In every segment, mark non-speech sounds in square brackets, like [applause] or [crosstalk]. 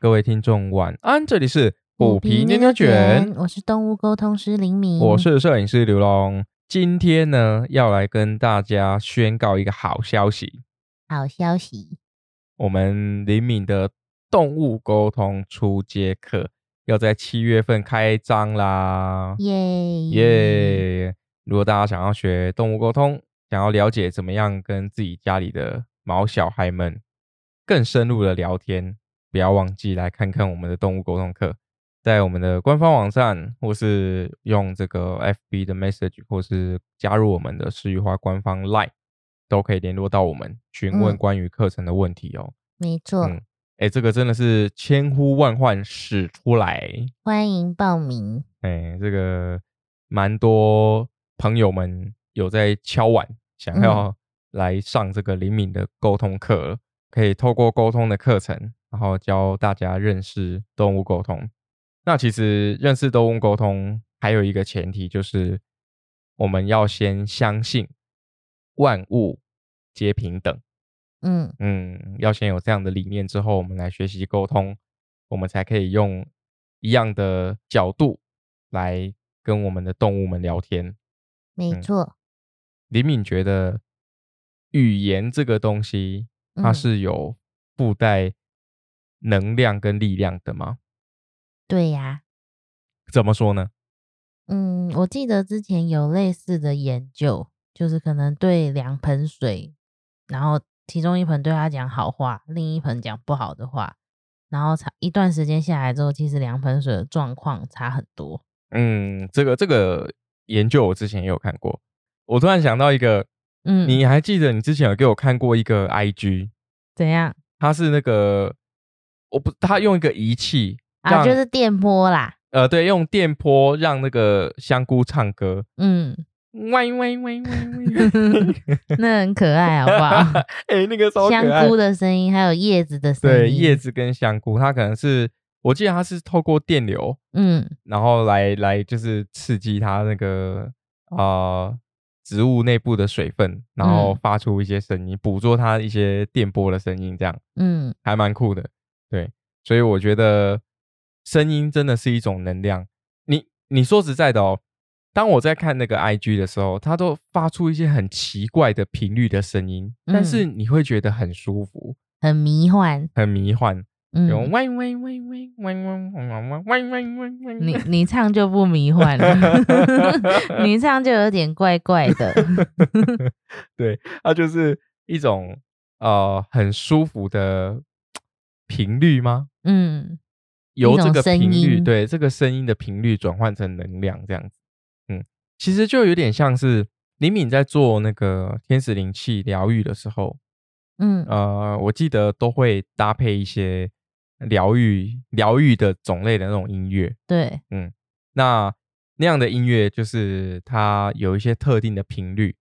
各位听众晚安，这里是虎皮牛牛卷，我是动物沟通师林敏，我是摄影师刘龙。今天呢，要来跟大家宣告一个好消息。好消息，我们林敏的动物沟通初阶课要在七月份开张啦！耶耶！如果大家想要学动物沟通，想要了解怎么样跟自己家里的毛小孩们更深入的聊天。不要忘记来看看我们的动物沟通课，在我们的官方网站，或是用这个 FB 的 message，或是加入我们的诗语花官方 Line，都可以联络到我们，询问关于课程的问题哦。没错，哎，这个真的是千呼万唤始出来，欢迎报名。哎，这个蛮多朋友们有在敲碗，想要来上这个灵敏的沟通课，可以透过沟通的课程。然后教大家认识动物沟通。那其实认识动物沟通还有一个前提，就是我们要先相信万物皆平等。嗯嗯，要先有这样的理念之后，我们来学习沟通，我们才可以用一样的角度来跟我们的动物们聊天。没错。李敏觉得语言这个东西，它是有附带。能量跟力量的吗？对呀。怎么说呢？嗯，我记得之前有类似的研究，就是可能对两盆水，然后其中一盆对他讲好话，另一盆讲不好的话，然后差一段时间下来之后，其实两盆水的状况差很多。嗯，这个这个研究我之前也有看过。我突然想到一个，嗯，你还记得你之前有给我看过一个 IG？怎样？它是那个。我不，他用一个仪器啊，就是电波啦。呃，对，用电波让那个香菇唱歌。嗯，喂喂喂喂喂，那很可爱，好不好？[laughs] 哎，那个香菇的声音，还有叶子的声音。对，叶子跟香菇，它可能是，我记得它是透过电流，嗯，然后来来就是刺激它那个啊植物内部的水分，然后发出一些声音，捕捉它一些电波的声音，这样，嗯，还蛮酷的。对，所以我觉得声音真的是一种能量。你你说实在的哦，当我在看那个 I G 的时候，它都发出一些很奇怪的频率的声音，但是你会觉得很舒服，很迷幻，很迷幻。嗯，喂喂喂喂喂喂喂喂喂喂，你你唱就不迷幻了，[laughs] 你唱就有点怪怪的。[laughs] 对，它就是一种呃很舒服的。频率吗？嗯，由这个频率，对这个声音的频率转换成能量，这样子，嗯，其实就有点像是李敏在做那个天使灵气疗愈的时候，嗯，呃，我记得都会搭配一些疗愈疗愈的种类的那种音乐，对，嗯，那那样的音乐就是它有一些特定的频率，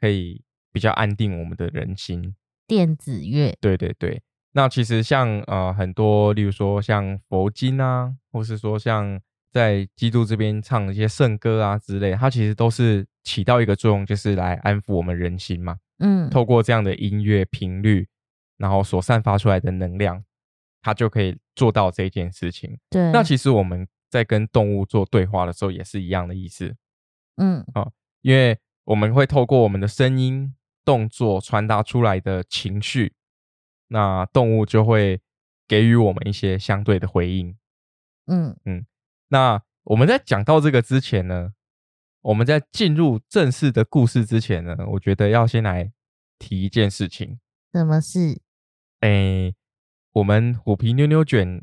可以比较安定我们的人心，电子乐，对对对。那其实像呃很多，例如说像佛经啊，或是说像在基督这边唱一些圣歌啊之类，它其实都是起到一个作用，就是来安抚我们人心嘛。嗯，透过这样的音乐频率，然后所散发出来的能量，它就可以做到这件事情。对。那其实我们在跟动物做对话的时候，也是一样的意思。嗯。啊，因为我们会透过我们的声音、动作传达出来的情绪。那动物就会给予我们一些相对的回应。嗯嗯，那我们在讲到这个之前呢，我们在进入正式的故事之前呢，我觉得要先来提一件事情。什么事？哎，我们虎皮妞妞卷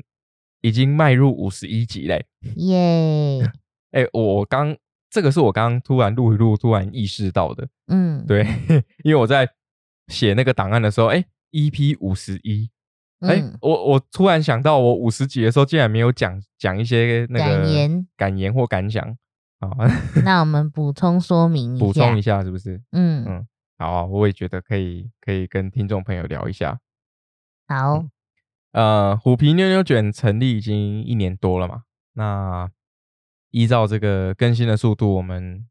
已经迈入五十一集嘞！耶！[laughs] 哎，我刚这个是我刚刚突然录一录，突然意识到的。嗯，对，[laughs] 因为我在写那个档案的时候，哎。EP 五十一，哎，我我突然想到，我五十集的时候竟然没有讲讲一些那个感言、感言或感想啊。那我们补充说明 [laughs] 一下，补充一下是不是？嗯嗯，好，我也觉得可以，可以跟听众朋友聊一下。好，呃，虎皮妞妞卷成立已经一年多了嘛，那依照这个更新的速度，我们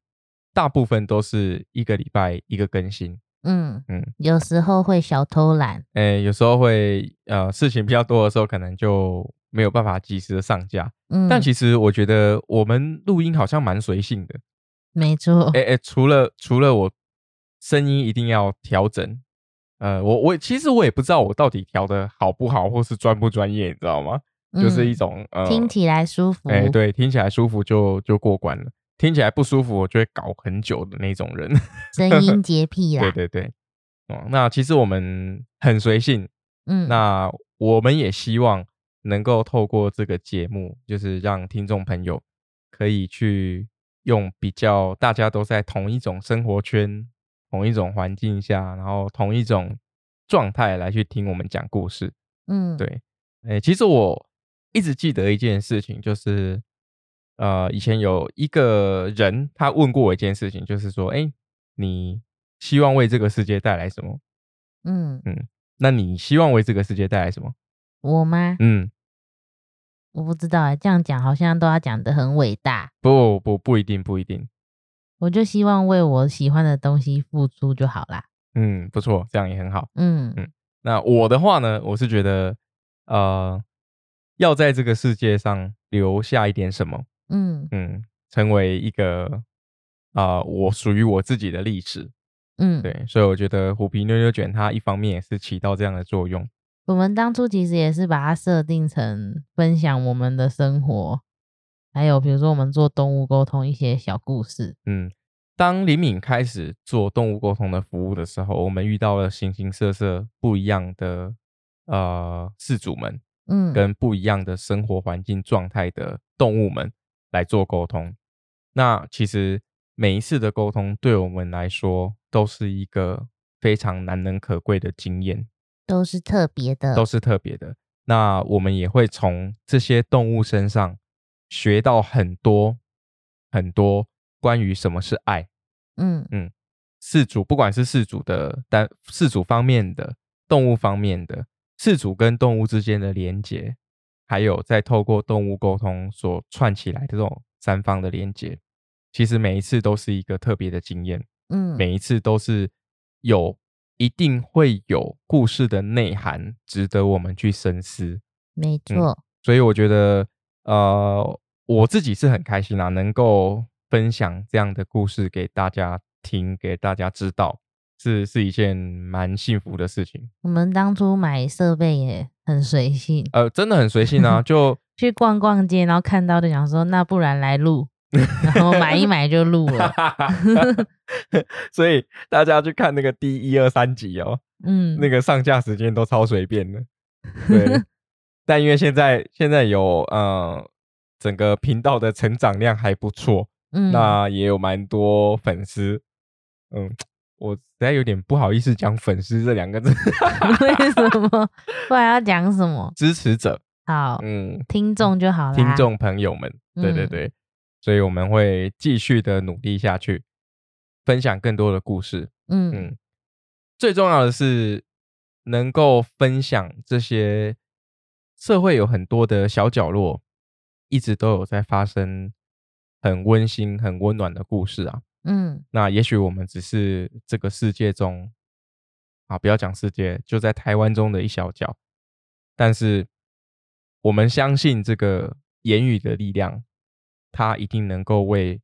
大部分都是一个礼拜一个更新。嗯嗯，有时候会小偷懒，哎，有时候会呃事情比较多的时候，可能就没有办法及时的上架。嗯，但其实我觉得我们录音好像蛮随性的。没错，哎哎，除了除了我声音一定要调整，呃，我我其实我也不知道我到底调的好不好，或是专不专业，你知道吗？就是一种呃，听起来舒服。哎，对，听起来舒服就就过关了。听起来不舒服，我就会搞很久的那种人。声音洁癖 [laughs] 啦。对对对，哦，那其实我们很随性。嗯，那我们也希望能够透过这个节目，就是让听众朋友可以去。用比较大家都在同一种生活圈、同一种环境下，然后同一种状态来去听我们讲故事。嗯，对。哎，其实我一直记得一件事情，就是呃，以前有一个人他问过我一件事情，就是说，哎，你希望为这个世界带来什么？嗯嗯，那你希望为这个世界带来什么？我吗？嗯。我不知道哎，这样讲好像都要讲的很伟大。不不不一定不一定，我就希望为我喜欢的东西付出就好啦。嗯，不错，这样也很好。嗯嗯，那我的话呢，我是觉得，呃，要在这个世界上留下一点什么。嗯嗯，成为一个啊，我属于我自己的历史。嗯，对，所以我觉得虎皮妞妞卷它一方面也是起到这样的作用。我们当初其实也是把它设定成分享我们的生活，还有比如说我们做动物沟通一些小故事。嗯，当李敏开始做动物沟通的服务的时候，我们遇到了形形色色不一样的呃饲主们，嗯，跟不一样的生活环境状态的动物们来做沟通。那其实每一次的沟通对我们来说都是一个非常难能可贵的经验。都是特别的，都是特别的。那我们也会从这些动物身上学到很多很多关于什么是爱。嗯嗯，饲主不管是饲主的单饲主方面的动物方面的饲主跟动物之间的连接，还有在透过动物沟通所串起来的这种三方的连接，其实每一次都是一个特别的经验。嗯，每一次都是有。一定会有故事的内涵，值得我们去深思。没错，所以我觉得，呃，我自己是很开心啊，能够分享这样的故事给大家听，给大家知道，是是一件蛮幸福的事情。我们当初买设备也很随性，呃，真的很随性啊，[laughs] 就去逛逛街，然后看到就想说，那不然来录。[laughs] 然后买一买就录了，[laughs] 所以大家去看那个第一二三集哦，嗯，那个上架时间都超随便的，对。但因为现在现在有呃整个频道的成长量还不错，嗯，那也有蛮多粉丝，嗯，我实在有点不好意思讲粉丝这两个字，[laughs] 为什么？不然要讲什么？支持者，好，嗯，听众就好了，听众朋友们，对对对。所以我们会继续的努力下去，分享更多的故事。嗯嗯，最重要的是能够分享这些社会有很多的小角落，一直都有在发生很温馨、很温暖的故事啊。嗯，那也许我们只是这个世界中啊，不要讲世界，就在台湾中的一小角，但是我们相信这个言语的力量。它一定能够为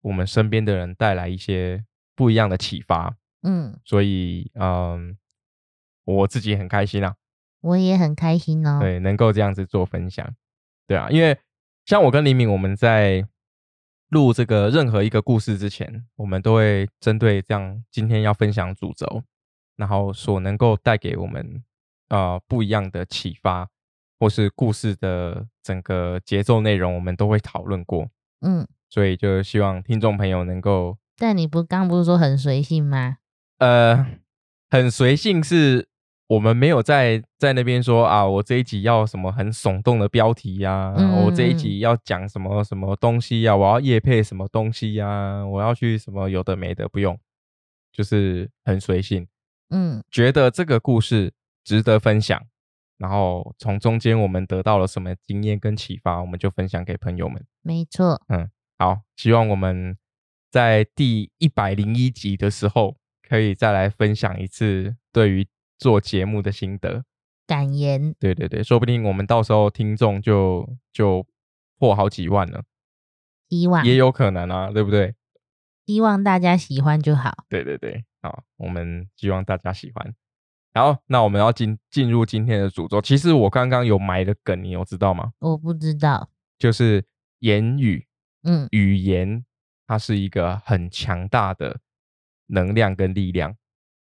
我们身边的人带来一些不一样的启发，嗯，所以，嗯，我自己很开心啊，我也很开心哦，对，能够这样子做分享，对啊，因为像我跟黎明，我们在录这个任何一个故事之前，我们都会针对这样今天要分享主轴，然后所能够带给我们呃不一样的启发。或是故事的整个节奏内容，我们都会讨论过。嗯，所以就希望听众朋友能够。但你不刚不是说很随性吗？呃，很随性是我们没有在在那边说啊，我这一集要什么很耸动的标题呀，我这一集要讲什么什么东西呀，我要夜配什么东西呀，我要去什么有的没的，不用，就是很随性。嗯，觉得这个故事值得分享。然后从中间我们得到了什么经验跟启发，我们就分享给朋友们。没错，嗯，好，希望我们在第一百零一集的时候，可以再来分享一次对于做节目的心得。感言，对对对，说不定我们到时候听众就就破好几万了，希望也有可能啊，对不对？希望大家喜欢就好。对对对，好，我们希望大家喜欢。好，那我们要进进入今天的主轴。其实我刚刚有埋的梗，你有知道吗？我不知道，就是言语，嗯语言，它是一个很强大的能量跟力量。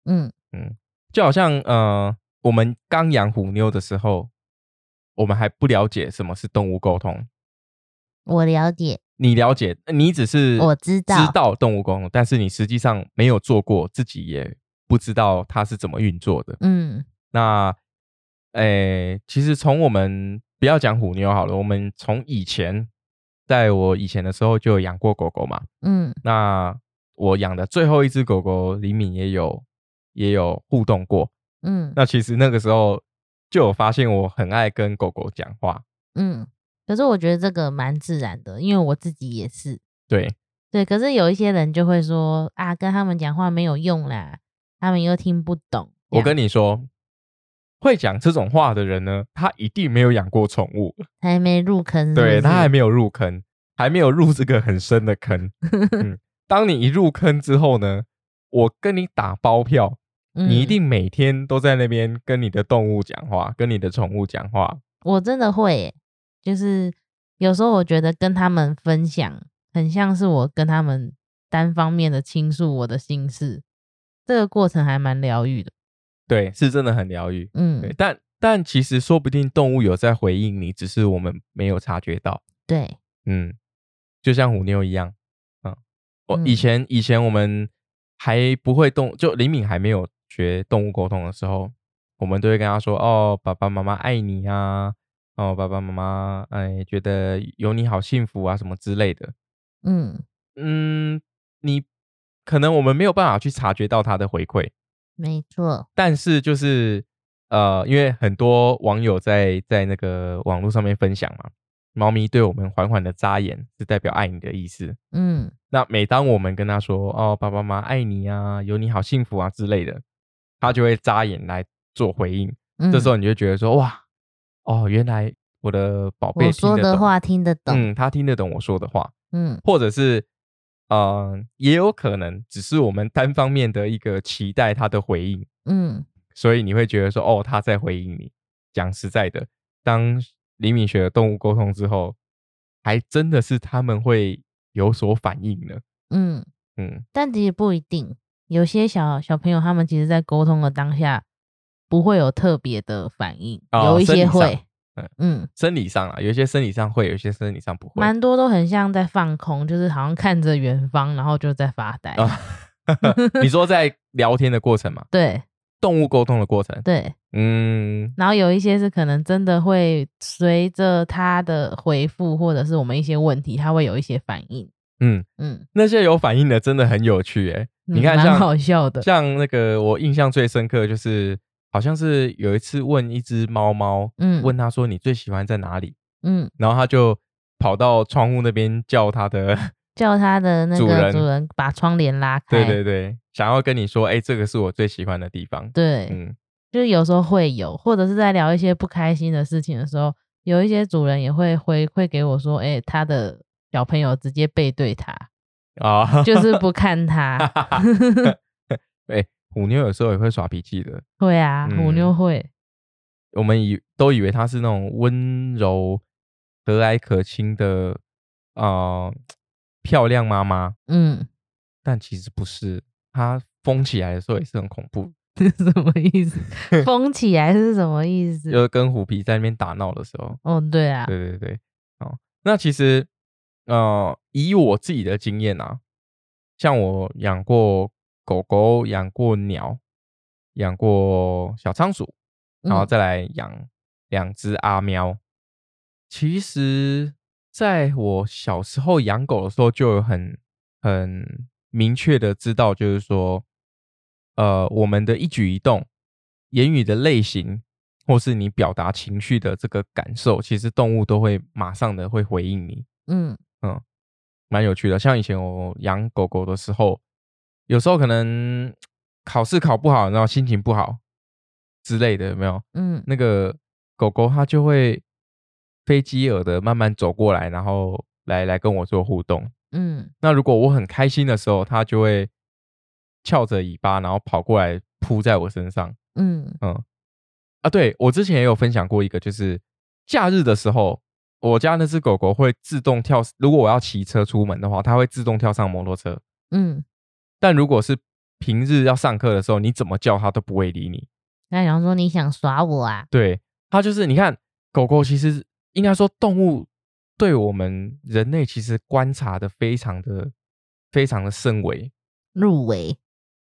嗯嗯，就好像呃，我们刚养虎妞的时候，我们还不了解什么是动物沟通。我了解，你了解，你只是我知道知道动物沟通，但是你实际上没有做过，自己也不知道它是怎么运作的。嗯那，诶、其实从我们不要讲虎妞好了，我们从以前，在我以前的时候就有养过狗狗嘛。嗯那我养的最后一只狗狗李敏也有也有互动过。嗯那其实那个时候就有发现，我很爱跟狗狗讲话。嗯。可是我觉得这个蛮自然的，因为我自己也是。对，对，可是有一些人就会说啊，跟他们讲话没有用啦，他们又听不懂。我跟你说，会讲这种话的人呢，他一定没有养过宠物，[laughs] 还没入坑对他还没有入坑，还没有入这个很深的坑。[laughs] 嗯，当你一入坑之后呢，我跟你打包票，你一嗯定每天都在那边跟你的动物讲话，跟你的宠物讲话。我真的会耶，就是有时候我觉得跟他们分享，很像是我跟他们单方面的倾诉我的心事，这个过程还蛮疗愈的。对，是真的很疗愈。嗯对，嗯，但但其实说不定动物有在回应你，只是我们没有察觉到。对，嗯，就像虎妞一样，嗯，我以嗯前、以前我们还不会动，就李敏还没有学动物沟通的时候，我们都会跟他说：“哦，爸爸妈妈爱你啊，哦，爸爸妈妈哎觉得有你好幸福啊，什么之类的。嗯，”嗯，你可能我们没有办法去察觉到他的回馈，没错，但是就是呃，因为很多网友在在那个网络上面分享嘛，猫咪对我们缓缓的眨眼，是代表爱你的意思。嗯那每当我们跟他说“哦，爸爸妈妈爱你啊，有你好幸福啊”之类的，他就会眨眼来做回应。嗯，这时候你就觉得说：“哇，哦，原来我的宝贝说的话听得懂。嗯，他听得懂我说的话，嗯或者是呃，也有可能只是我们单方面的一个期待他的回应，嗯所以你会觉得说：哦，他在回应你。讲实在的，当李敏学了动物沟通之后，还真的是他们会有所反应呢。嗯，嗯，但其实不一定，有些小小朋友他们其实在沟通的当下不会有特别的反应，哦有一些会嗯，嗯，生理上啊，有一些生理上会，有一些生理上不会。蛮多都很像在放空，就是好像看着远方，然后就在发呆。啊 [laughs] 你说在聊天的过程嘛，[laughs] 对动物沟通的过程，对，嗯，然后有一些是可能真的会随着他的回复，或者是我们一些问题，他会有一些反应。嗯，嗯，那些有反应的真的很有趣诶、你嗯蛮看像好笑的。像那个我印象最深刻就是，好像是有一次问一只猫猫，嗯问他说你最喜欢在哪里，嗯，然后他就跑到窗户那边叫他的，[laughs] 叫他的那个主人主人把窗帘拉开。对对对，想要跟你说，哎、这个是我最喜欢的地方。对嗯，就是有时候会有，或者是在聊一些不开心的事情的时候，有一些主人也会回馈给我说，哎、他的小朋友直接背对他，啊 [laughs] [laughs] 就是不看他。[laughs] 哎、虎妞有时候也会耍脾气的，会啊，虎妞嗯会。我们以都以为它是那种温柔、和蔼可亲的呃漂亮妈妈，嗯，但其实不是，它疯起来的时候也是很恐怖，是什么意思？疯起来是什么意思？就是跟虎皮在那边打闹的时候。哦，对啊，对对对，哦，那其实呃，以我自己的经验啊，像我养过狗狗，养过鸟，养过小仓鼠，然后嗯再来养两只阿喵。其实，在我小时候养狗的时候，就有很很明确的知道，就是说，呃，我们的一举一动、言语的类型，或是你表达情绪的这个感受，其实动物都会马上的会回应你。嗯蛮有趣的。像以前我养狗狗的时候，有时候可能考试考不好，然后心情不好，之类的，有没有？嗯那个狗狗它就会飞机耳的慢慢走过来，然后来来跟我做互动。嗯那如果我很开心的时候，它就会翘着尾巴，然后跑过来扑在我身上。嗯嗯，啊，对我之前也有分享过一个，就是假日的时候，我家那只狗狗会自动跳，如果我要骑车出门的话，它会自动跳上摩托车。嗯，但如果是平日要上课的时候，你怎么叫它都不会理你。那想说你想耍我啊？对，它就是你看，狗狗其实应该说动物对我们人类其实观察的非常的非常的深微，入围，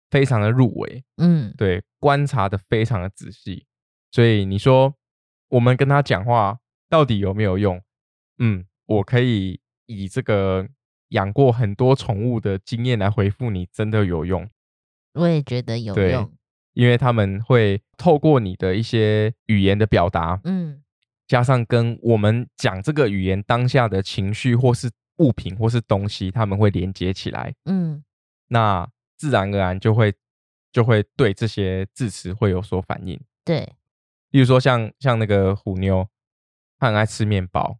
非常的入微。嗯对，观察的非常的仔细，所以你说我们跟他讲话到底有没有用？嗯，我可以以这个养过很多宠物的经验来回复你，真的有用，我也觉得有对用。因为他们会透过你的一些语言的表达，嗯加上跟我们讲这个语言当下的情绪或是物品或是东西，他们会连接起来，嗯那自然而然就会就会对这些字词会有所反应。对，例如说像像那个虎妞，它很爱吃面包。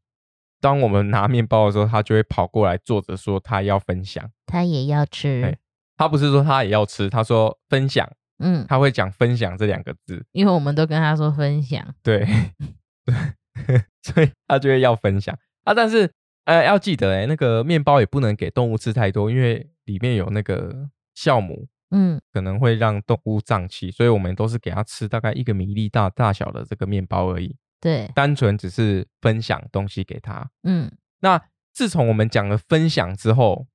当我们拿面包的时候，他就会跑过来坐着说他要分享。他也要吃哎。它不是说他也要吃，他说分享，嗯，他会讲分享这两个字。因为我们都跟他说分享。对，对，[laughs] 所以他就会要分享啊。但是呃，要记得哎、那个面包也不能给动物吃太多，因为里面有那个酵母，嗯可能会让动物胀气，所以我们都是给它吃大概一个米粒大大小的这个面包而已。对，单纯只是分享东西给他。嗯那自从我们讲了分享之后，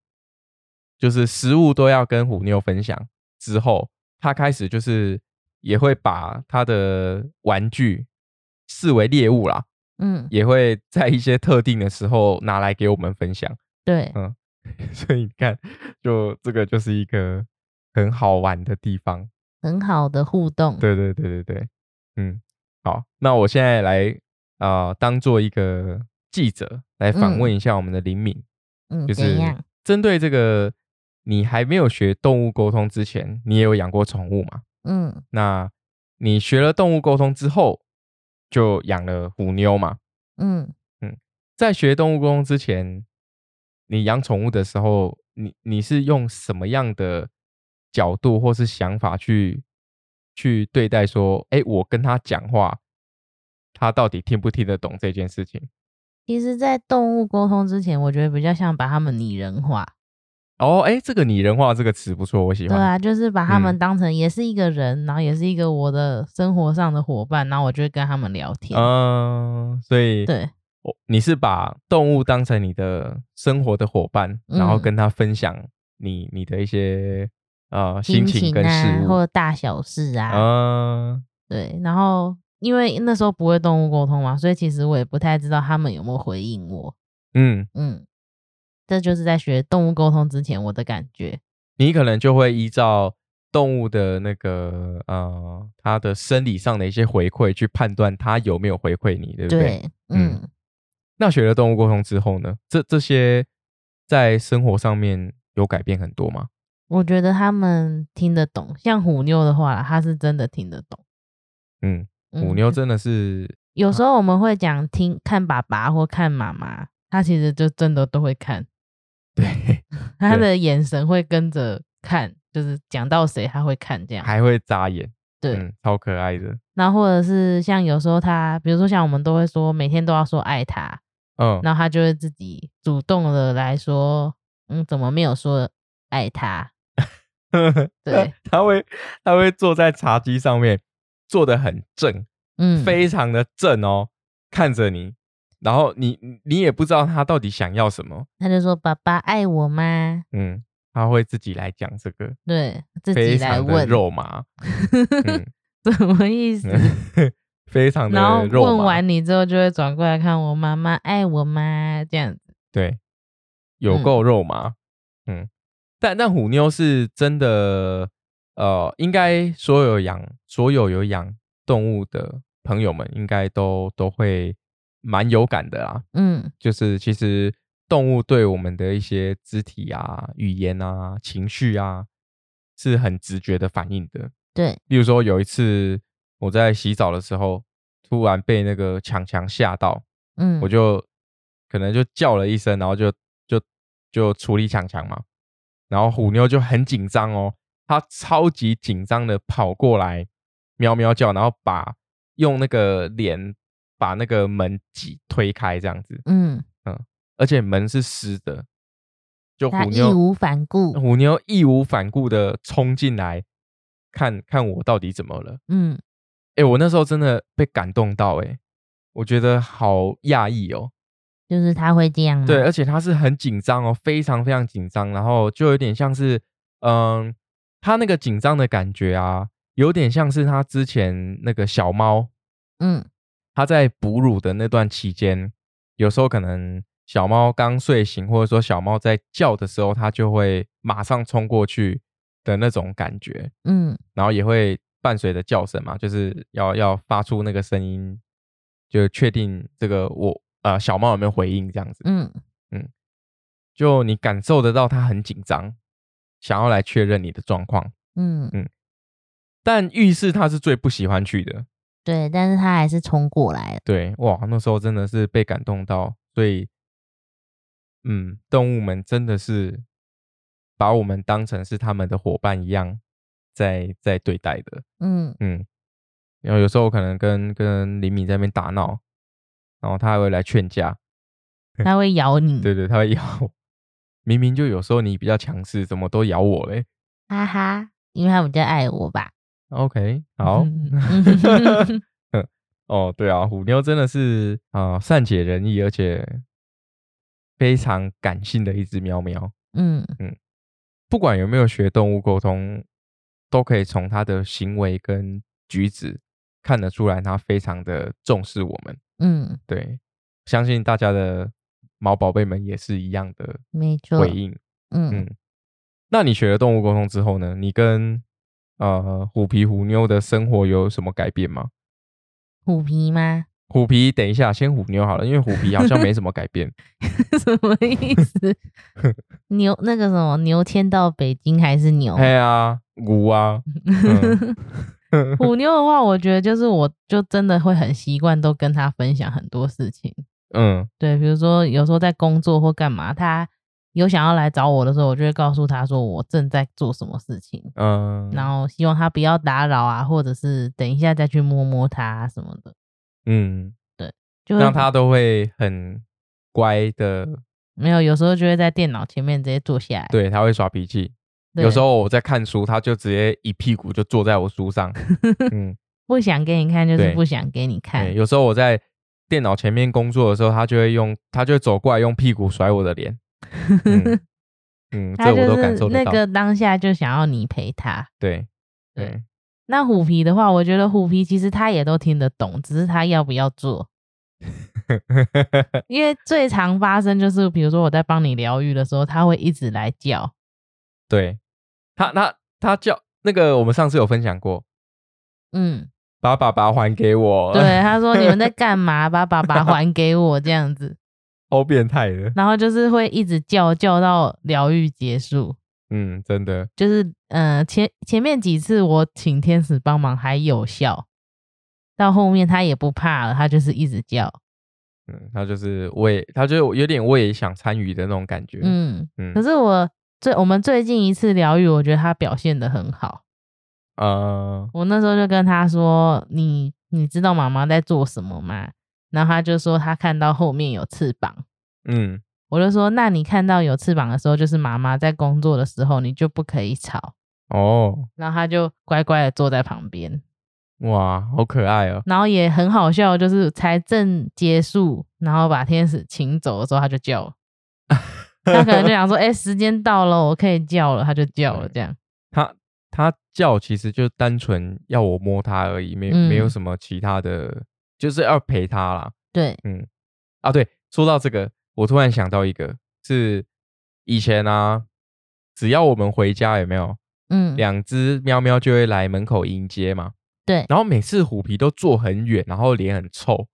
就是食物都要跟虎妞分享之后，他开始就是也会把他的玩具视为猎物啦，嗯，也会在一些特定的时候拿来给我们分享。对，嗯，[laughs] 所以你看，就这个就是一个很好玩的地方。很好的互动。对对对对对，嗯，好，那我现在来啊、呃当做一个记者来访问一下我们的林敏，嗯，就是？针对这个你还没有学动物沟通之前，你也有养过宠物嘛？嗯那你学了动物沟通之后，就养了虎妞嘛？嗯嗯在学动物沟通之前，你养宠物的时候，你你是用什么样的角度或是想法去去对待说，哎，我跟他讲话，他到底听不听得懂这件事情？其实，在动物沟通之前，我觉得比较像把他们拟人化。哦，哎，这个拟人化这个词不错，我喜欢。对啊，就是把他们嗯当成也是一个人，然后也是一个我的生活上的伙伴，然后我就会跟他们聊天。嗯，所以对，我你是把动物当成你的生活的伙伴，然后嗯跟他分享你你的一些呃心心情跟啊，事物。或者大小事啊，嗯对。然后因为那时候不会动物沟通嘛，所以其实我也不太知道他们有没有回应我。嗯，嗯，这就是在学动物沟通之前我的感觉。你可能就会依照动物的那个呃它的生理上的一些回馈去判断它有没有回馈你，对不对？对，嗯嗯，那学了动物沟通之后呢，这这些在生活上面有改变很多吗？我觉得他们听得懂。像虎妞的话啦，他是真的听得懂。嗯，嗯虎妞真的是有时候我们会讲听看爸爸或看妈妈，他其实就真的都会看，对，他的眼神会跟着看，就是讲到谁他会看这样。还会眨眼，对，嗯，超可爱的，然后或者是像有时候他，比如说像我们都会说每天都要说爱他，嗯，然后他就会自己主动的来说，嗯，怎么没有说爱他？[laughs] 对，他会他会坐在茶几上面，坐得很正，嗯，非常的正哦，看着你，然后你你也不知道他到底想要什么，他就说爸爸爱我吗？嗯，他会自己来讲这个，对，自非己来问，肉麻，[laughs] 嗯，什么意思？[laughs] 非常的然后肉麻，问完你之后，就会转过来看我妈妈爱我吗？这样子，对，有够肉麻，嗯，但但虎妞是真的，呃，应该所有养所有有养动物的朋友们，应该都都会蛮有感的啦。嗯就是其实动物对我们的一些肢体啊、语言啊、情绪啊，是很直觉的反应的。对，例如说有一次，我在洗澡的时候，突然被那个强强吓到，嗯，我就可能就叫了一声，然后就就就处理强强嘛，然后虎妞就很紧张哦，她超级紧张的跑过来，喵喵叫，然后把用那个脸把那个门挤推开这样子，嗯嗯，而且门是湿的，就虎妞义无反顾，虎妞义无反顾的冲进来，看看我到底怎么了。嗯，哎、我那时候真的被感动到、欸，哎，我觉得好讶异哦。就是他会这样吗？对，而且他是很紧张哦，非常非常紧张，然后就有点像是，嗯，他那个紧张的感觉啊，有点像是他之前那个小猫，嗯他在哺乳的那段期间，有时候可能小猫刚睡醒，或者说小猫在叫的时候，它就会马上冲过去的那种感觉，嗯然后也会伴随着叫声嘛，就是要要发出那个声音，就确定这个我呃小猫有没有回应这样子，嗯。嗯就你感受得到它很紧张，想要来确认你的状况，嗯。嗯，但浴室它是最不喜欢去的，对，但是他还是冲过来了。对，哇，那时候真的是被感动到，所以，嗯，动物们真的是把我们当成是他们的伙伴一样在在对待的，嗯。嗯，然后有时候可能跟跟李敏在那边打闹，然后他还会来劝架，[laughs] 他会咬你，对对，他会咬我，明明就有时候你比较强势，怎么都咬我嘞哈哈，因为他比较爱我吧。？OK，好，嗯 [laughs] 哦，对啊，虎妞真的是啊、善解人意，而且非常感性的一只喵喵。嗯嗯不管有没有学动物沟通，都可以从它的行为跟举止看得出来，它非常的重视我们。嗯，对，相信大家的毛宝贝们也是一样的没错。回应。嗯嗯，那你学了动物沟通之后呢？你跟呃虎皮虎妞的生活有什么改变吗？虎皮吗？虎皮，等一下，先虎妞好了，因为虎皮好像没什么改变。[laughs] 什么意思？牛那个什么牛迁到北京还是牛？哎呀，牛啊，嗯 [laughs] [laughs] 虎妞的话，我觉得就是我就真的会很习惯都跟他分享很多事情。嗯对，比如说有时候在工作或干嘛，他有想要来找我的时候，我就会告诉他说我正在做什么事情，嗯，然后希望他不要打扰啊，或者是等一下再去摸摸他、啊、什么的，嗯，对就让他都会很乖的，没有，有时候就会在电脑前面直接坐下来。对，他会耍脾气。对，有时候我在看书，他就直接一屁股就坐在我书上。[laughs] 嗯，不想给你看，就是不想给你看对，。有时候我在电脑前面工作的时候，他就会用，他就会走过来用屁股甩我的脸。嗯，[laughs] 嗯这我都感受得到。那个当下就想要你陪他。对对对，那虎皮的话，我觉得虎皮其实他也都听得懂，只是他要不要做。[laughs] 因为最常发生就是，比如说我在帮你疗愈的时候，他会一直来叫。对，他他他叫那个，我们上次有分享过，嗯，把爸爸还给我。对，，他说你们在 [laughs] 干嘛？把爸爸还给我这样子，好变态的。然后就是会一直叫叫到疗愈结束。嗯，真的。就是呃前前面几次我请天使帮忙还有效，到后面他也不怕了，他就是一直叫。嗯，他就是我也，他就有点我也想参与的那种感觉。嗯，嗯可是我最我们最近一次疗愈，我觉得他表现的很好。呃，我那时候就跟他说：“你你知道妈妈在做什么吗？”然后他就说他看到后面有翅膀。嗯我就说：“那你看到有翅膀的时候，就是妈妈在工作的时候，你就不可以吵。哦，”然后他就乖乖的坐在旁边，哇，好可爱哦。然后也很好笑，就是才正结束，然后把天使请走的时候，他就叫了。[laughs] [laughs] 他可能就想说：“哎、时间到了，我可以叫了。”他就叫了，这样。他他叫其实就单纯要我摸他而已，没、没有嗯什么其他的，就是要陪他啦。对，嗯，啊对，说到这个，我突然想到一个，是以前啊，只要我们回家有没有嗯，两只喵喵就会来门口迎接嘛。对然后每次虎皮都坐很远，然后脸很臭。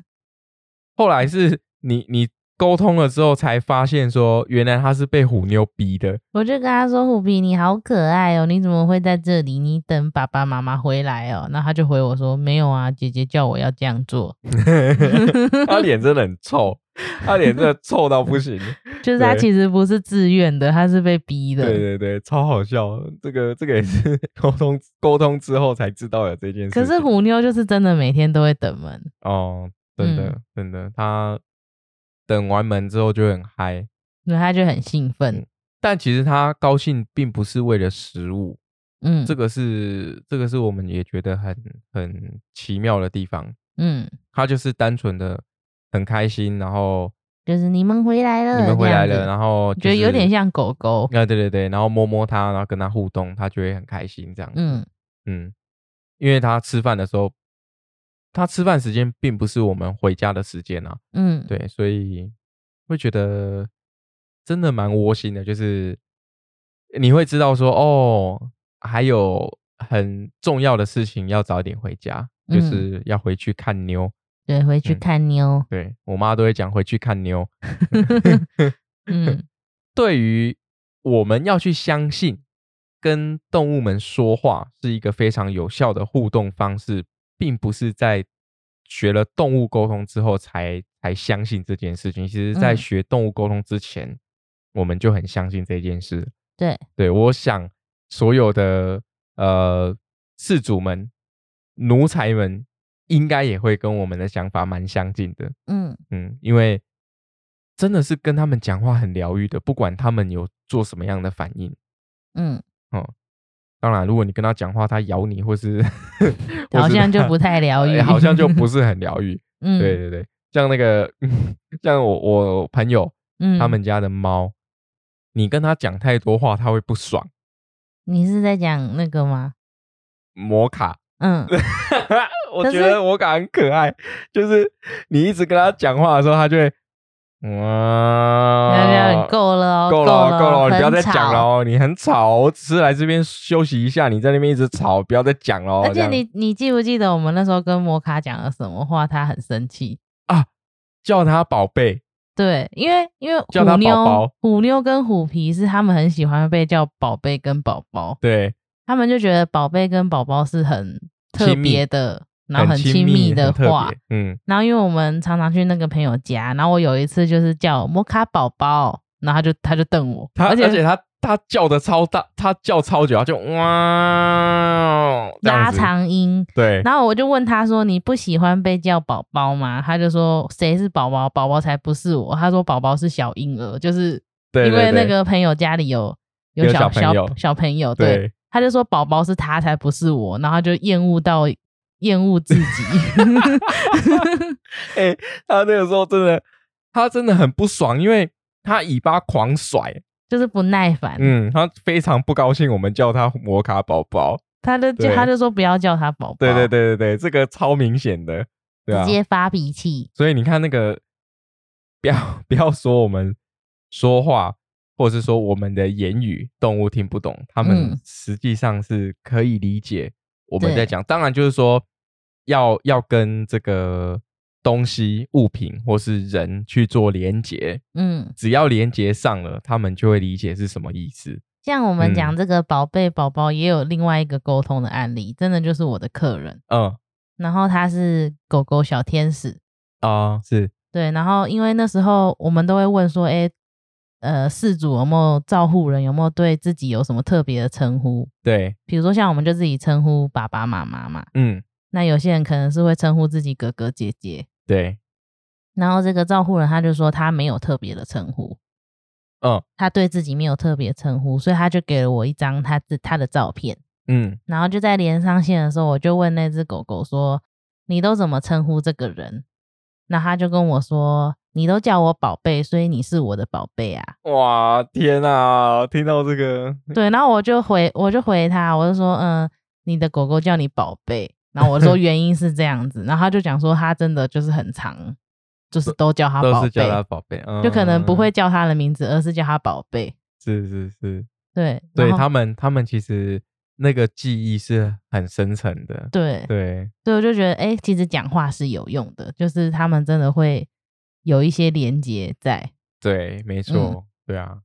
[laughs] 后来是你你沟通了之后才发现说，原来他是被虎妞逼的。我就跟他说：“虎皮，你好可爱哦，你怎么会在这里？你等爸爸妈妈回来哦。”那他就回我说：“没有啊，姐姐叫我要这样做。[laughs] [laughs] 他脸真的很臭，他脸真的臭到不行。就是他其实不是自愿的，他是被逼的。对对对，超好笑。这个这个也是沟通沟通之后才知道有这件事。可是虎妞就是真的每天都会等门，哦，真的、嗯真的，他等完门之后就很嗨，所以他就很兴奋。但其实他高兴并不是为了食物，嗯，这个是这个是我们也觉得很很奇妙的地方。嗯，他就是单纯的很开心，然后就是你们回来了，你们回来了，然后、觉得有点。像狗狗。啊，对对对，然后摸摸它，然后跟它互动，它就会很开心这样子。嗯嗯，因为他吃饭的时候，他吃饭时间并不是我们回家的时间啊，嗯，对，所以会觉得真的蛮窝心的，就是你会知道说，哦，还有很重要的事情要早点回家，就嗯是要回去看妞。对，回去嗯看妞。对我妈都会讲回去看妞。[laughs] [laughs] 嗯对于我们要去相信跟动物们说话是一个非常有效的互动方式，并不是在学了动物沟通之后才才相信这件事情。其实，在嗯学动物沟通之前，我们就很相信这件事。对，对我想，所有的呃饲主们、奴才们，应该也会跟我们的想法蛮相近的。嗯嗯，因为真的是跟他们讲话很疗愈的，不管他们有做什么样的反应。嗯，哦，当然，如果你跟他讲话，他咬你或是 [laughs] 好像就不太疗愈，哎 [laughs] 好像就不是很疗愈。[laughs] 嗯，对对对，像那个像我我朋友嗯，他们家的猫，你跟他讲太多话，他会不爽。你是在讲那个吗？摩卡，嗯，我觉得摩卡很可爱，就是你一直跟他讲话的时候，他就会哇，够了哦，够了哦，够了哦，你不要再很讲了。哦，你很吵哦，我只是来这边休息一下，你在那边一直吵，不要再讲了哦。而且你你记不记得我们那时候跟摩卡讲了什么话？他很生气啊。叫他宝贝，对，因为因为叫他虎妞宝宝虎妞跟虎皮是他们很喜欢被叫宝贝跟宝宝，对，他们就觉得宝贝跟宝宝是很特别的，然后很亲亲密的话。嗯，然后因为我们常常去那个朋友家，然后我有一次就是叫摩卡宝宝，然后他就他就瞪我，他而且而且他他叫的超大，他叫超久，他就哇，拉，长音。对，然后我就问他说：“你不喜欢被叫宝宝吗？”他就说：“谁是宝宝？宝宝才不是我。”他说：“宝宝是小婴儿，就是因为那个朋友家里有有小小朋友小朋友，对，对，他就说宝宝是他才不是我，然后他就厌恶到厌恶自己。[laughs] 哎、他那个时候真的，他真的很不爽，因为他尾巴狂甩，就是不耐烦，嗯，他非常不高兴，我们叫他摩卡宝宝。他就他就说不要叫他宝宝，对对对对对，这个超明显的，对啊直。接发脾气。所以你看那个，不要不要说我们说话，或者是说我们的言语动物听不懂，他们嗯实际上是可以理解我们在讲。当然就是说要要跟这个东西、物品或是人去做连接，嗯，只要连接上了，他们就会理解是什么意思。像我们嗯讲这个宝贝宝宝，也有另外一个沟通的案例，真的就是我的客人，嗯然后他是狗狗小天使，啊、是对，然后因为那时候我们都会问说，哎，呃，事主有没有照护人有没有对自己有什么特别的称呼？对，比如说像我们就自己称呼爸爸妈妈嘛，嗯。那有些人可能是会称呼自己哥哥姐姐，对，然后这个照护人他就说他没有特别的称呼，嗯。他对自己没有特别称呼，所以他就给了我一张他自他的照片，嗯。然后就在连上线的时候，我就问那只狗狗说：“你都怎么称呼这个人？”那他就跟我说：“你都叫我宝贝，所以你是我的宝贝啊。哇天啊！听到这个，”对，然后我就回我就回他，我就说：“嗯，你的狗狗叫你宝贝。”然后我说 [laughs] 原因是这样子，然后他就讲说他真的就是很长，就是都叫他宝都是叫他贝，宝贝，嗯就可能不会叫他的名字，而是叫他宝贝。是是是，对，对他们，他们其实那个记忆是很深层的。对对，所以，我就觉得，哎、其实讲话是有用的，就是他们真的会有一些连接在。对，没嗯错，对啊。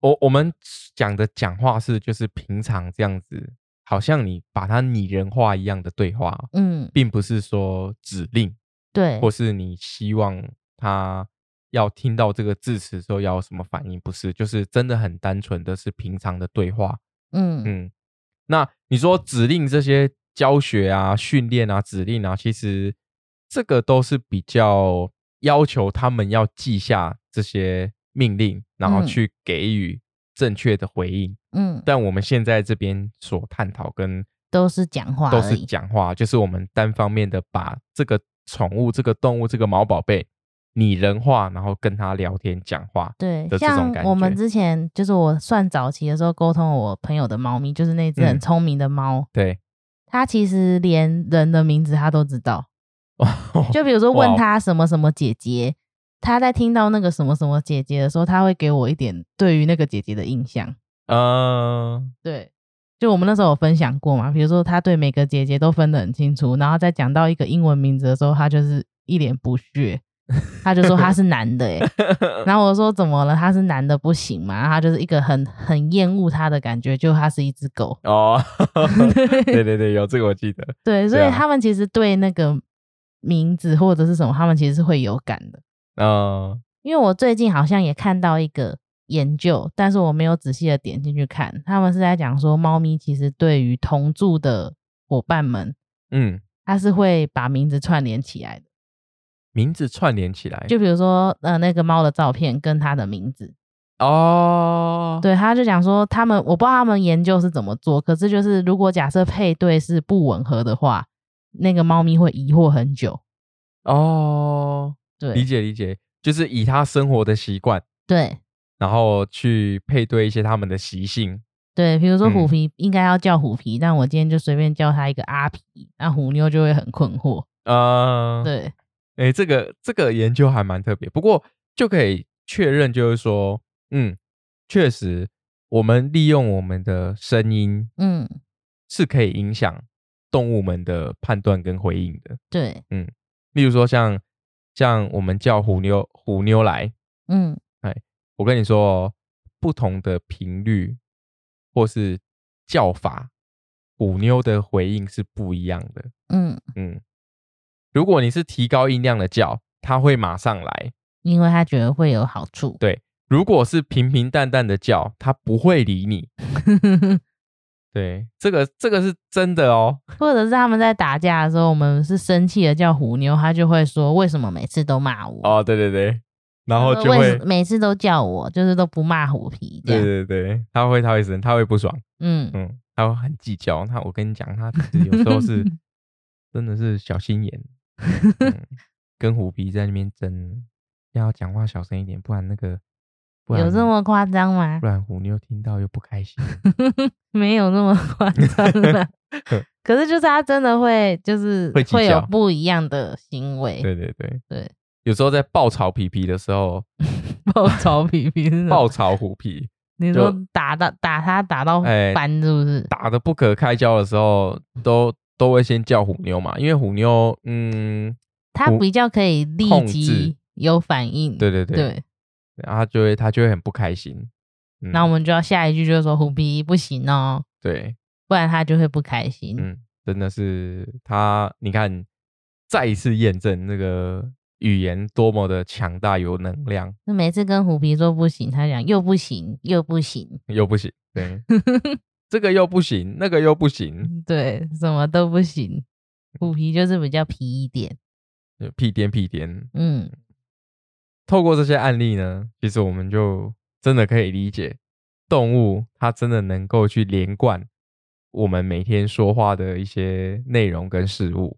我我们讲的讲话是就是平常这样子，好像你把它拟人化一样的对话，嗯，并不是说指令，对，或是你希望他要听到这个字词的时候要有什么反应，不是，就是真的很单纯的是平常的对话。嗯嗯，那你说指令这些教学啊、训练啊、指令啊，其实这个都是比较要求他们要记下这些命令，然后嗯去给予正确的回应。嗯，但我们现在这边所探讨跟都是讲话都是。讲话，就是我们单方面的把这个宠物、这个动物、这个毛宝贝拟人化，然后跟他聊天讲话。对，这种感像我们之前就是我算早期的时候沟通我朋友的猫咪，就是那只很嗯聪明的猫，对，它其实连人的名字它都知道。[laughs] 就比如说哇问他什么什么姐姐，他在听到那个什么什么姐姐的时候，他会给我一点对于那个姐姐的印象。嗯，对，就我们那时候有分享过嘛，比如说他对每个姐姐都分得很清楚，然后再讲到一个英文名字的时候，他就是一脸不屑，[laughs] 他就说他是男的哎、[laughs] 然后我说怎么了？他是男的不行嘛？然后他就是一个很很厌恶他的感觉，就他是一只狗。哦，[laughs] 对对对，有这个我记得。对，所以他们其实对那个名字或者是什么，他们其实是会有感的。嗯，因为我最近好像也看到一个研究，但是我没有仔细的点进去看，他们是在讲说，猫咪其实对于同住的伙伴们，嗯，它是会把名字串联起来的。名字串联起来，就比如说，呃，那个猫的照片跟它的名字，哦，，对，他就讲说，他们我不知道他们研究是怎么做，可是就是如果假设配对是不吻合的话，那个猫咪会疑惑很久。哦，对理对解理解，就是以它生活的习惯，对然后去配对一些它们的习性。对，比如说虎嗯皮应该要叫虎皮，但我今天就随便叫它一个阿皮，那虎妞就会很困惑。呃，对，哎，这个这个研究还蛮特别，不过就可以确认，就是说，嗯，确实，我们利用我们的声音嗯，是可以影响动物们的判断跟回应的。对，嗯例如说像，像我们叫虎妞虎妞来，嗯我跟你说哦，不同的频率或是叫法，虎妞的回应是不一样的。嗯，嗯，如果你是提高音量的叫，它会马上来。因为他觉得会有好处。对，如果是平平淡淡的叫，它不会理你。[laughs] 对，这个这个是真的哦。或者是他们在打架的时候，我们是生气的叫虎妞，他就会说为什么每次都骂我？哦，对对对，然后就会，每次都叫我，就是都不骂虎皮这对。对对，他会他会生，他会不爽，嗯，嗯，他会很计较。他我跟你讲，他有时候是 [laughs] 真的是小心眼，[laughs] 嗯、跟虎皮在那边争，要讲话小声一点，不然那个不然有这么夸张吗不？然虎妞听到又不开心。[laughs] 没有那么夸张啦。[laughs] 可是就是他真的会，就是会有不一样的行为。对对对对，有时候在爆炒皮皮的时候，爆炒皮皮是爆炒虎皮你说打到打他打到哎翻是不是？打的不可开交的时候，都都会先叫虎妞嘛，因为虎妞，嗯，它比较可以立控即有反应。对对对，对，然后他就会他就会很不开心。嗯。那我们就要下一句就是说虎皮不行哦，对，不然他就会不开心。嗯，真的是他，你看，再一次验证那个语言多么的强大有能量，那每次跟虎皮说不行，他讲又不行又不行，又不行，对，[laughs] 这个又不行，那个又不行，对，什么都不行。虎皮就是比较皮一点，就屁颠屁颠。嗯，透过这些案例呢，其实我们就真的可以理解，动物它真的能够去连贯我们每天说话的一些内容跟事物。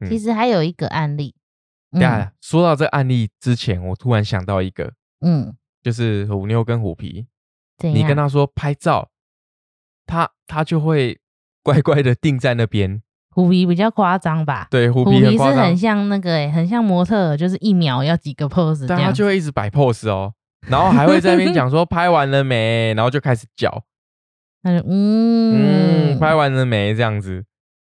嗯其实还有一个案例，等一下说到这个案例之前，我突然想到一个，嗯，就是虎妞跟虎皮？你跟他说拍照，他他就会 [laughs] 乖乖的定在那边。虎皮比较夸张吧？对，虎虎皮很夸是很，像那个、欸，很像模特，就是一秒要几个 pose 这但他。就会一直摆 pose 哦，然后还会在那边讲说 [laughs] 拍完了没，然后就开始叫，他就嗯嗯，拍完了没这样子，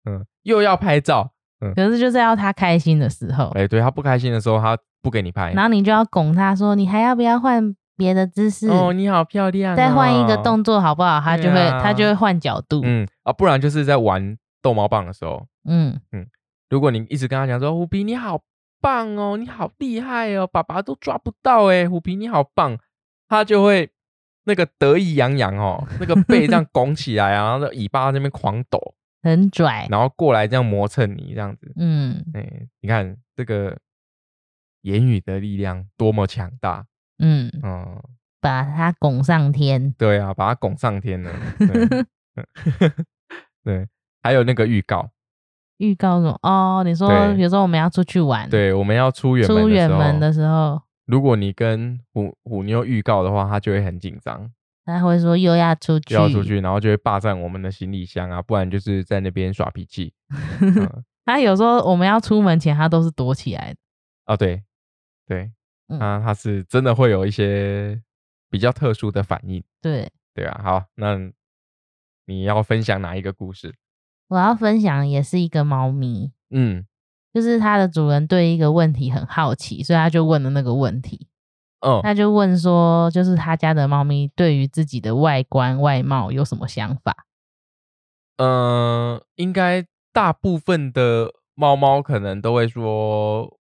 嗯，又要拍照，可是就是要他开心的时候，哎，对他不开心的时候，他不给你拍，然后你就要拱他说：“你还要不要换别的姿势？哦，你好漂亮、再换一个哦，动作好不好？”他就会、他就会换角度。嗯啊，不然就是在玩逗猫棒的时候，嗯嗯如果你一直跟他讲说虎皮你好棒哦，你好厉害哦，爸爸都抓不到哎，虎皮你好棒，他就会那个得意洋洋哦，[laughs] 那个背这样拱起来啊，然后尾巴在那边狂抖，很拽。然后过来这样磨蹭你这样子，嗯哎，你看这个言语的力量多么强大，嗯，嗯，把他拱上天。对啊，把它拱上天了，[laughs] 对。[laughs] 对，还有那个预告，预告什么？哦，你说对。有时候我们要出去玩，，对，我们要出远门出远门的时候，如果你跟虎虎妞预告的话，他就会很紧张，他会说又要出去，又要出去，然后就会霸占我们的行李箱啊，不然就是在那边耍脾气。[laughs] 嗯、他有时候我们要出门前，他都是躲起来的。哦，对。对，嗯他他是真的会有一些比较特殊的反应，对，对啊。好，那你要分享哪一个故事？我要分享也是一个猫咪，嗯就是它的主人对一个问题很好奇，所以他就问了那个问题。哦他就问说，就是他家的猫咪对于自己的外观外貌有什么想法？呃，应该大部分的猫猫可能都会说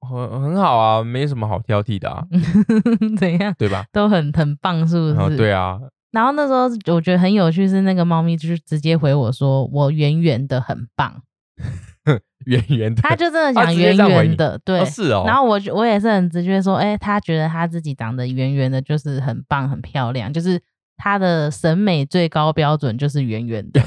很很好啊，没什么好挑剔的啊，[laughs] 怎样对吧？都很很棒，是不是？哦，对啊，然后那时候我觉得很有趣，是那个猫咪就是直接回我说：“我圆圆的很棒。[laughs] 圆圆”的，他就真的讲圆圆的，对。哦是哦，然后我就我也是很直觉说，哎、他觉得他自己长得圆圆的，就是很棒、很漂亮，就是他的审美最高标准就是圆圆的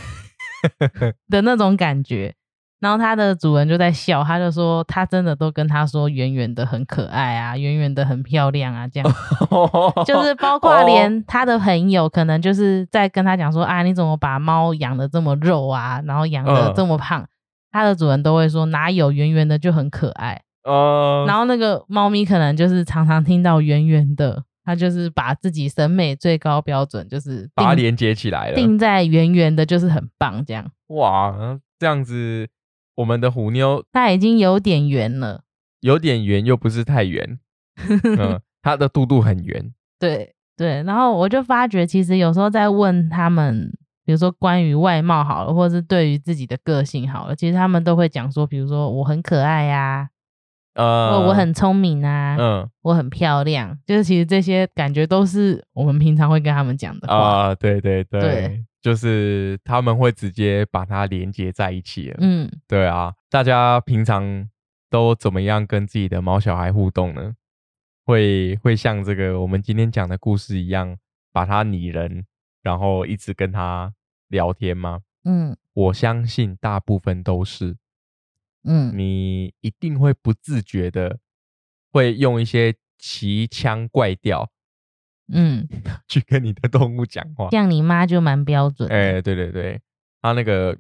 [laughs] 的那种感觉。然后它的主人就在笑，他就说他真的都跟他说圆圆的很可爱啊，圆圆的很漂亮啊，这样 [laughs] 就是包括哦。连他的朋友可能就是在跟他讲说啊，你怎么把猫养的这么肉啊，然后养的嗯。这么胖，他的主人都会说哪有圆圆的就很可爱。呃，然后那个猫咪可能就是常常听到圆圆的，它就是把自己审美最高标准就是把它连接起来了，定在圆圆的，就是很棒这样。哇，这样子我们的虎妞它已经有点圆了，有点圆，又不是太圆，[laughs] 嗯，它的肚肚很圆，对对。然后我就发觉，其实有时候在问他们，比如说关于外貌好了，或者是对于自己的个性好了，其实他们都会讲说，比如说我很可爱呀、呃，我我很聪明啊，嗯我很漂亮，就是其实这些感觉都是我们平常会跟他们讲的话。啊，对对对，对就是他们会直接把它连接在一起了，嗯，对啊，大家平常都怎么样跟自己的猫小孩互动呢？会会像这个我们今天讲的故事一样，把它拟人，然后一直跟它聊天吗？嗯我相信大部分都是，嗯你一定会不自觉的会用一些奇腔怪调嗯，[laughs] 去跟你的动物讲话。这样你妈就蛮标准的。哎、对对对，他那个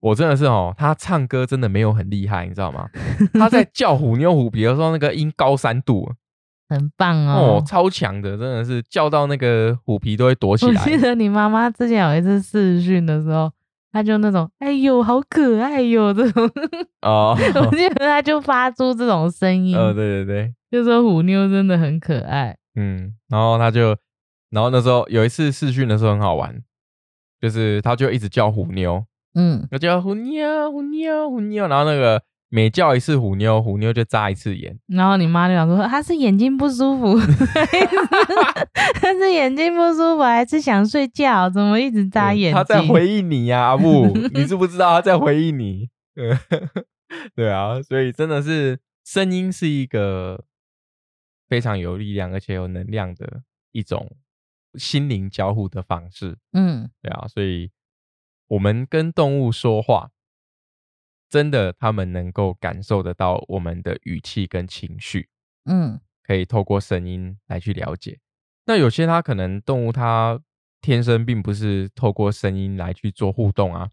我真的是哦，他唱歌真的没有很厉害，你知道吗？他在叫虎妞虎皮的时候，那个音高三度 [laughs] 很棒哦哦。超强的，真的是叫到那个虎皮都会躲起来我来。记得你妈妈之前有一次试训的时候，她就那种“哎呦，好可爱哟”这种，哦，[laughs] 我记得她就发出这种声音，呃，对对对，就说虎妞真的很可爱。嗯，然后他就，然后那时候有一次试训的时候很好玩，就是他就一直叫虎妞，嗯，他叫虎妞虎妞虎妞，然后那个每叫一次虎妞，虎妞就眨一次眼。然后你妈就想说 [laughs] 她是眼睛不舒服，她是眼睛不舒服还是想睡觉？怎么一直眨眼睛？他在回应你呀、阿布，[laughs] 你知不知道他在回应你？呃 [laughs] 对啊，所以真的是声音是一个非常有力量而且有能量的一种心灵交互的方式。嗯对啊，所以我们跟动物说话，真的他们能够感受得到我们的语气跟情绪。嗯可以透过声音来去了解。那有些它可能动物它天生并不是透过声音来去做互动啊，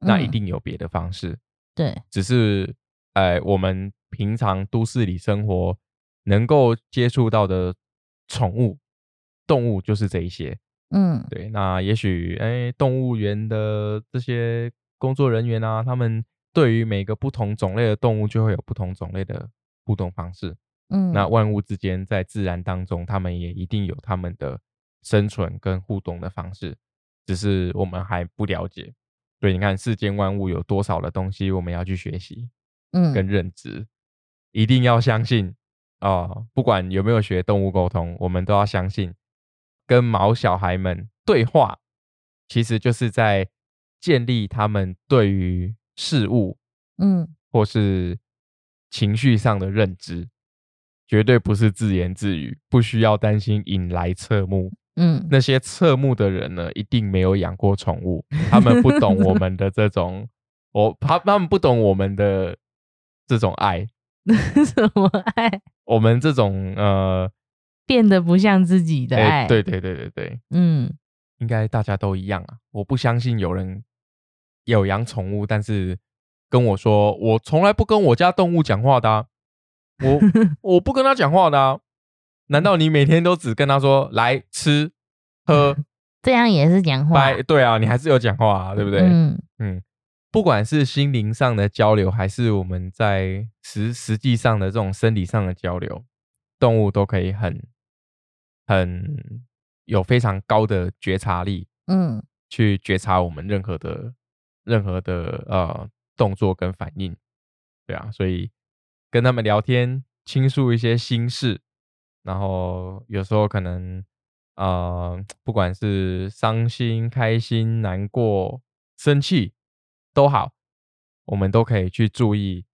那一嗯定有别的方式，对，只是呃我们平常都市里生活能够接触到的宠物动物就是这一些。嗯对，那也许哎动物园的这些工作人员啊，他们对于每个不同种类的动物，就会有不同种类的互动方式。嗯，那万物之间在自然当中，他们也一定有他们的生存跟互动的方式，只是我们还不了解。所以你看，世间万物有多少的东西，我们要去学习嗯跟认知，一定要相信啊、不管有没有学动物沟通，我们都要相信，跟毛小孩们对话，其实就是在建立他们对于事物嗯或是情绪上的认知，绝对不是自言自语，不需要担心引来侧目。嗯，那些侧目的人呢，一定没有养过宠物，他们不懂我们的这种，[laughs] 我他他们不懂我们的这种爱，[laughs] 什么爱我们这种呃，变得不像自己的哎爱？对对对对对，嗯，应该大家都一样啊。我不相信有人有养宠物，但是跟我说我从来不跟我家动物讲话的、啊，我 [laughs] 我不跟他讲话的、啊。难道你每天都只跟他说来吃喝 [laughs] 这样也是讲话，拜？对啊，你还是有讲话啊，对不对？嗯嗯，不管是心灵上的交流，还是我们在实实际上的这种生理上的交流，动物都可以很很有非常高的觉察力，嗯去觉察我们任何的任何的呃动作跟反应。对啊，所以跟他们聊天，倾诉一些心事，然后有时候可能呃，不管是伤心、开心、难过、生气都好，我们都可以去注意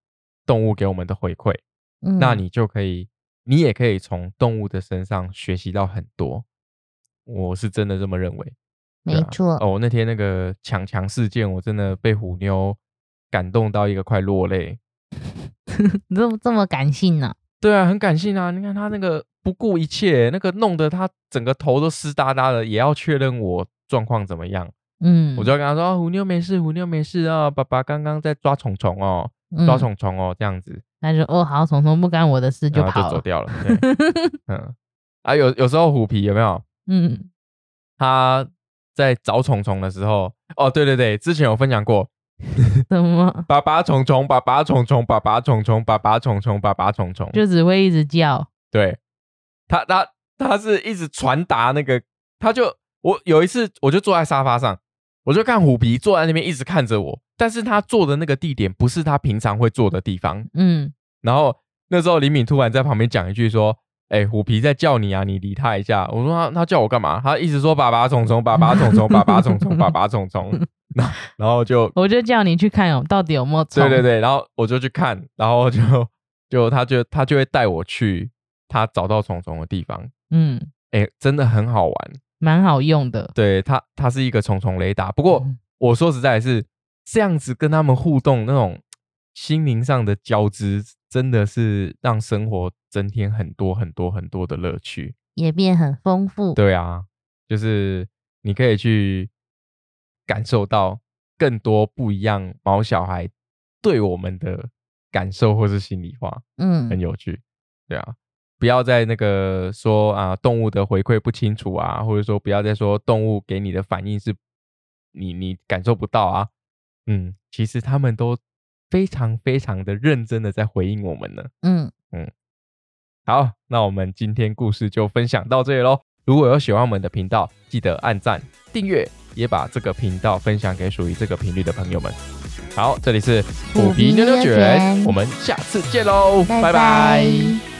动物给我们的回馈。嗯，那你就可以，你也可以从动物的身上学习到很多。我是真的这么认为。没错，哦，那天那个抢强事件，我真的被虎妞感动到一个快落泪。[laughs] 你怎么这么感性呢？对啊，很感性啊！你看他那个不顾一切，那个弄得他整个头都湿哒哒的，也要确认我状况怎么样。嗯，我就要跟他说：“哦虎妞没事，虎妞没事哦，爸爸刚刚在抓虫虫哦，抓嗯，虫虫哦，这样子。他就哦好，虫虫不干我的事就跑走掉了。[laughs] 对。嗯，啊，有有时候虎皮有没有？嗯。他在找虫虫的时候，哦，对对对，之前有分享过，[laughs] 什么？爸爸虫虫，爸爸虫虫，爸爸虫虫，爸爸虫虫，爸爸虫虫，就只会一直叫，对。他他他是一直传达那个，他就我有一次我就坐在沙发上，我就看虎皮坐在那边一直看着我，但是他坐的那个地点不是他平常会坐的地方，嗯然后那时候李敏突然在旁边讲一句说：“哎、虎皮在叫你啊，你理他一下。”我说他：“他叫我干嘛？”他一直说：“爸爸虫虫，爸爸虫虫，爸爸虫虫，爸爸虫虫。[laughs] ”然后然后就我就叫你去看哦，到底有没有虫？对对对，然后我就去看，然后就就他就他就会带我去他找到虫虫的地方。嗯，哎、真的很好玩。蛮好用的。对它，它是一个重重雷达。不过嗯我说实在的是，这样子跟他们互动，那种心灵上的交织，真的是让生活增添很多很多很多的乐趣。也变很丰富。对啊，就是你可以去感受到更多不一样毛小孩对我们的感受或是心里话，嗯很嗯有趣。对啊，不要再那个说啊动物的回馈不清楚啊，或者说不要再说动物给你的反应是你你感受不到啊。嗯，其实他们都非常非常的认真的在回应我们呢。嗯嗯，好，那我们今天故事就分享到这里喽。如果有喜欢我们的频道，记得按赞、订阅，也把这个频道分享给属于这个频率的朋友们。好，这里是虎皮妞妞卷，我们下次见喽，拜拜拜